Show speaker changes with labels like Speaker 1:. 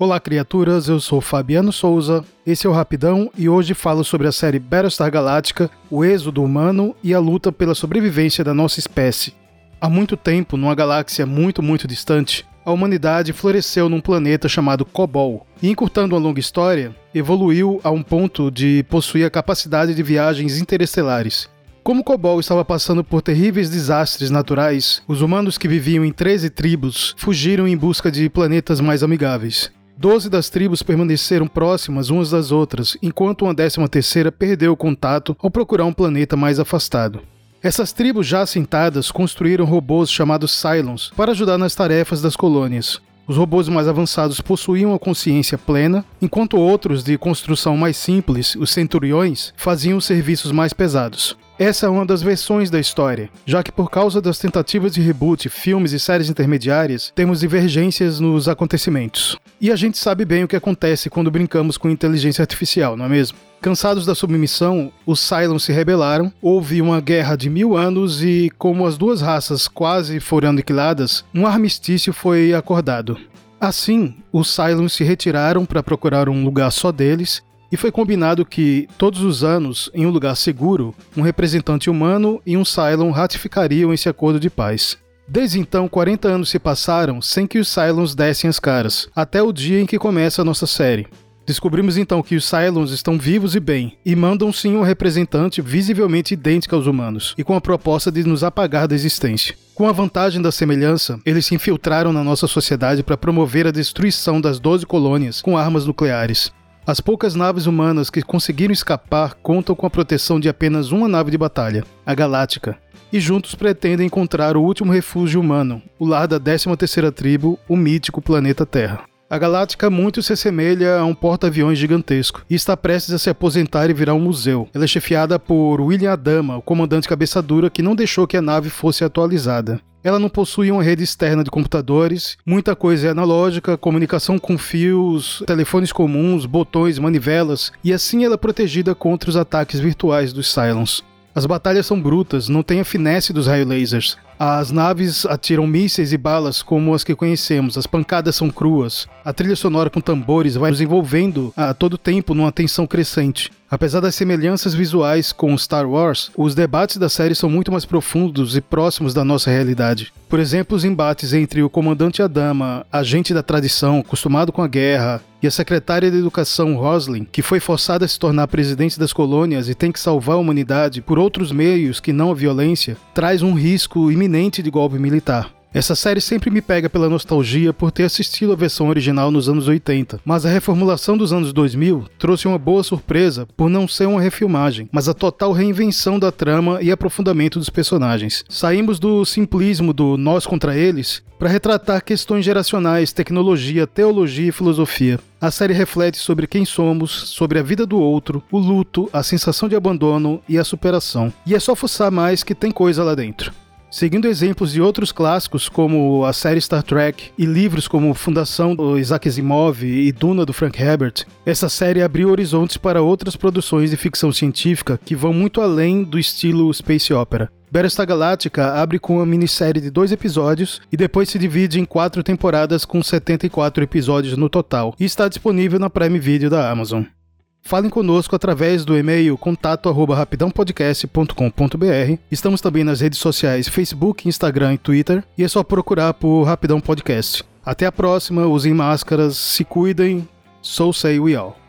Speaker 1: Olá, criaturas, eu sou Fabiano Souza, esse é o Rapidão e hoje falo sobre a série Battlestar Galactica, o êxodo humano e a luta pela sobrevivência da nossa espécie. Há muito tempo, numa galáxia muito, muito distante, a humanidade floresceu num planeta chamado Kobol, e encurtando uma longa história, evoluiu a um ponto de possuir a capacidade de viagens interestelares. Como Kobol estava passando por terríveis desastres naturais, os humanos que viviam em 13 tribos fugiram em busca de planetas mais amigáveis. Doze das tribos permaneceram próximas umas das outras, enquanto uma décima terceira perdeu o contato ao procurar um planeta mais afastado. Essas tribos já assentadas construíram robôs chamados Cylons para ajudar nas tarefas das colônias. Os robôs mais avançados possuíam a consciência plena, enquanto outros de construção mais simples, os Centuriões, faziam os serviços mais pesados. Essa é uma das versões da história, já que por causa das tentativas de reboot, filmes e séries intermediárias, temos divergências nos acontecimentos. E a gente sabe bem o que acontece quando brincamos com inteligência artificial, não é mesmo? Cansados da submissão, os Cylons se rebelaram, houve uma guerra de mil anos e, como as duas raças quase foram aniquiladas, um armistício foi acordado. Assim, os Cylons se retiraram para procurar um lugar só deles e foi combinado que, todos os anos, em um lugar seguro, um representante humano e um Cylon ratificariam esse acordo de paz. Desde então, 40 anos se passaram sem que os Cylons dessem as caras, até o dia em que começa a nossa série. Descobrimos então que os Cylons estão vivos e bem, e mandam sim um representante visivelmente idêntico aos humanos, e com a proposta de nos apagar da existência. Com a vantagem da semelhança, eles se infiltraram na nossa sociedade para promover a destruição das 12 colônias com armas nucleares. As poucas naves humanas que conseguiram escapar contam com a proteção de apenas uma nave de batalha, a Galáctica, e juntos pretendem encontrar o último refúgio humano, o lar da 13ª tribo, o mítico planeta Terra. A Galáctica muito se assemelha a um porta-aviões gigantesco e está prestes a se aposentar e virar um museu. Ela é chefiada por William Adama, o comandante cabeça dura que não deixou que a nave fosse atualizada. Ela não possui uma rede externa de computadores, muita coisa é analógica, comunicação com fios, telefones comuns, botões, manivelas, e assim ela é protegida contra os ataques virtuais dos Cylons. As batalhas são brutas, não tem a finesse dos raio lasers. As naves atiram mísseis e balas como as que conhecemos, as pancadas são cruas. A trilha sonora com tambores vai nos envolvendo a todo tempo numa tensão crescente. Apesar das semelhanças visuais com Star Wars, os debates da série são muito mais profundos e próximos da nossa realidade. Por exemplo, os embates entre o comandante Adama, agente da tradição, acostumado com a guerra, e a secretária de Educação Roslin, que foi forçada a se tornar presidente das colônias e tem que salvar a humanidade por outros meios que não a violência, traz um risco iminente de golpe militar. Essa série sempre me pega pela nostalgia por ter assistido a versão original nos anos 80, mas a reformulação dos anos 2000 trouxe uma boa surpresa por não ser uma refilmagem, mas a total reinvenção da trama e aprofundamento dos personagens. Saímos do simplismo do nós contra eles para retratar questões geracionais, tecnologia, teologia e filosofia. A série reflete sobre quem somos, sobre a vida do outro, o luto, a sensação de abandono e a superação. E é só fuçar mais que tem coisa lá dentro. Seguindo exemplos de outros clássicos, como a série Star Trek e livros como Fundação do Isaac Asimov e Duna do Frank Herbert, essa série abriu horizontes para outras produções de ficção científica que vão muito além do estilo space opera. Battlestar Galactica abre com uma minissérie de dois episódios e depois se divide em quatro temporadas com 74 episódios no total e está disponível na Prime Video da Amazon. Falem conosco através do e-mail contato@rapidãopodcast.com.br. Estamos também nas redes sociais Facebook, Instagram e Twitter, e é só procurar por Rapidão Podcast. Até a próxima, usem máscaras, se cuidem. So say we all.